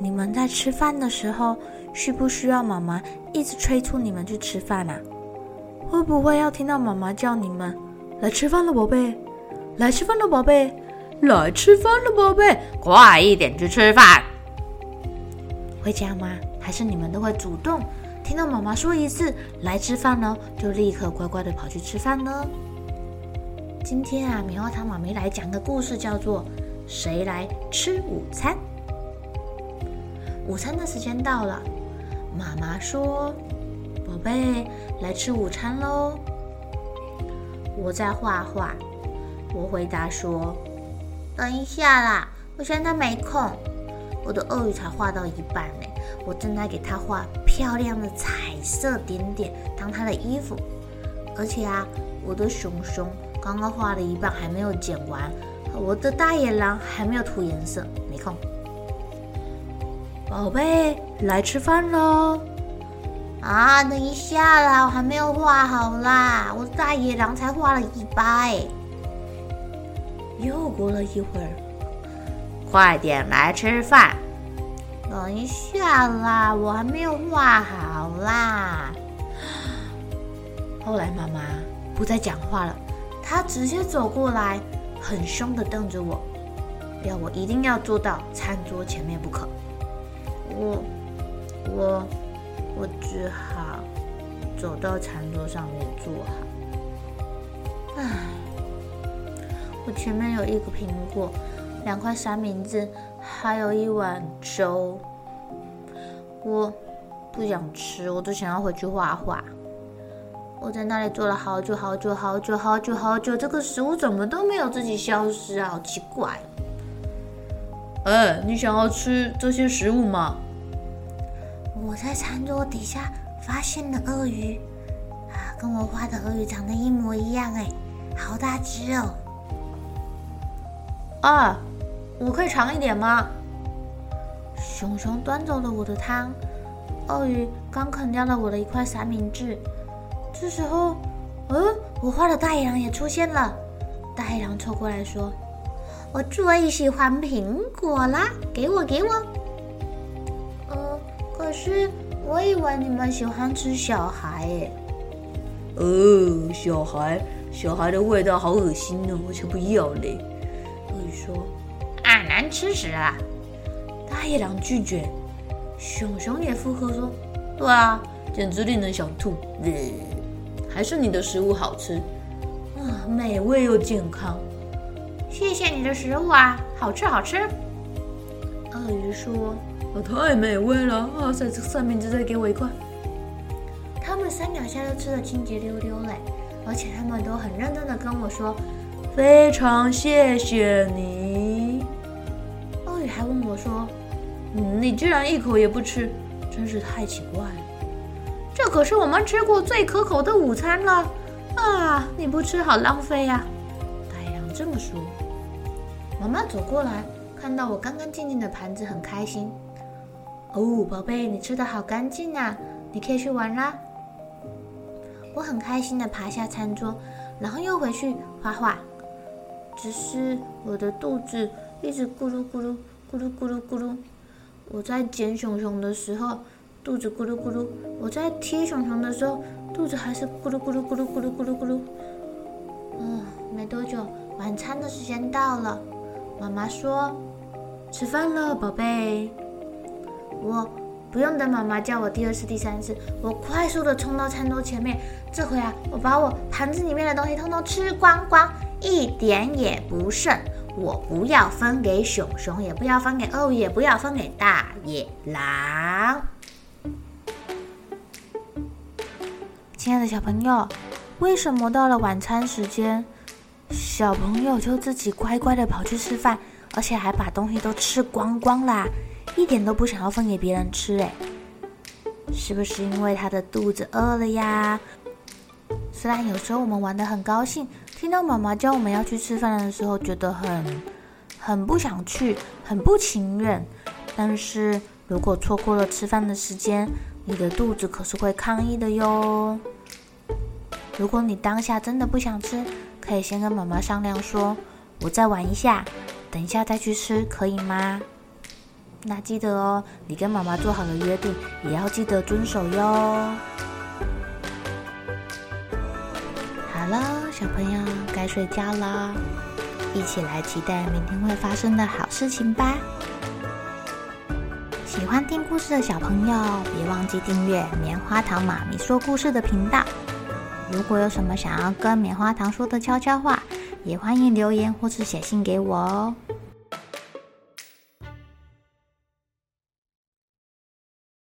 你们在吃饭的时候，需不需要妈妈一直催促你们去吃饭啊？会不会要听到妈妈叫你们来吃饭了，宝贝？来吃饭了，宝贝！来吃饭了，宝贝！快一点去吃饭！会这样吗？还是你们都会主动听到妈妈说一次“来吃饭了”，就立刻乖乖的跑去吃饭呢？今天啊，棉花糖妈咪来讲个故事，叫做“谁来吃午餐”。午餐的时间到了，妈妈说：“宝贝，来吃午餐喽。”我在画画，我回答说：“等一下啦，我现在没空。我的鳄鱼才画到一半呢，我正在给它画漂亮的彩色点点当它的衣服，而且啊，我的熊熊。”刚刚画了一半还没有剪完，我的大野狼还没有涂颜色，没空。宝贝，来吃饭喽！啊，等一下啦，我还没有画好啦，我大野狼才画了一半哎。又过了一会儿，快点来吃饭！等一下啦，我还没有画好啦。后来妈妈不再讲话了。她直接走过来，很凶的瞪着我，要我一定要坐到餐桌前面不可。我、我、我只好走到餐桌上面坐好。唉，我前面有一个苹果，两块三明治，还有一碗粥。我不想吃，我都想要回去画画。我在那里坐了好久好久好久好久好久，这个食物怎么都没有自己消失啊？好奇怪！哎，你想要吃这些食物吗？我在餐桌底下发现了鳄鱼，啊，跟我画的鳄鱼长得一模一样，哎，好大只哦！啊，我可以尝一点吗？熊熊端走了我的汤，鳄鱼刚啃掉了我的一块三明治。这时候，嗯，我画的大野狼也出现了。大野狼凑过来说：“我最喜欢苹果啦，给我，给我。”呃，可是我以为你们喜欢吃小孩耶。哦，小孩，小孩的味道好恶心哦，我才不要嘞。鳄鱼说：“啊，难吃死了。”大野狼拒绝，熊熊也附和说：“对啊，简直令人想吐。呃”还是你的食物好吃，啊，美味又健康。谢谢你的食物啊，好吃好吃。鳄鱼说：“我太美味了哇塞这三明治再给我一块。”他们三两下就吃的清洁溜溜嘞，而且他们都很认真的跟我说：“非常谢谢你。”鳄鱼还问我说：“嗯，你居然一口也不吃，真是太奇怪了。”这可是我们吃过最可口的午餐了啊！你不吃好浪费呀！大野狼这么说。妈妈走过来，看到我干干净净的盘子，很开心。哦，宝贝，你吃的好干净啊！你可以去玩啦。我很开心的爬下餐桌，然后又回去画画。只是我的肚子一直咕噜咕噜咕噜咕噜咕噜。我在捡熊熊的时候。肚子咕噜咕噜，我在踢熊熊的时候，肚子还是咕噜咕噜咕噜咕噜咕噜咕噜。嗯，没多久，晚餐的时间到了，妈妈说：“吃饭了，宝贝。”我不用等妈妈叫我第二次、第三次，我快速的冲到餐桌前面。这回啊，我把我盘子里面的东西通通吃光光，一点也不剩。我不要分给熊熊，也不要分给鳄鱼，也不要分给大野狼。亲爱的小朋友，为什么到了晚餐时间，小朋友就自己乖乖的跑去吃饭，而且还把东西都吃光光啦？一点都不想要分给别人吃，哎，是不是因为他的肚子饿了呀？虽然有时候我们玩得很高兴，听到妈妈叫我们要去吃饭的时候，觉得很很不想去，很不情愿。但是如果错过了吃饭的时间，你的肚子可是会抗议的哟。如果你当下真的不想吃，可以先跟妈妈商量说：“我再玩一下，等一下再去吃，可以吗？”那记得哦，你跟妈妈做好的约定也要记得遵守哟。好了，小朋友该睡觉了，一起来期待明天会发生的好事情吧。喜欢听故事的小朋友，别忘记订阅棉花糖妈咪说故事的频道。如果有什么想要跟棉花糖说的悄悄话，也欢迎留言或是写信给我哦。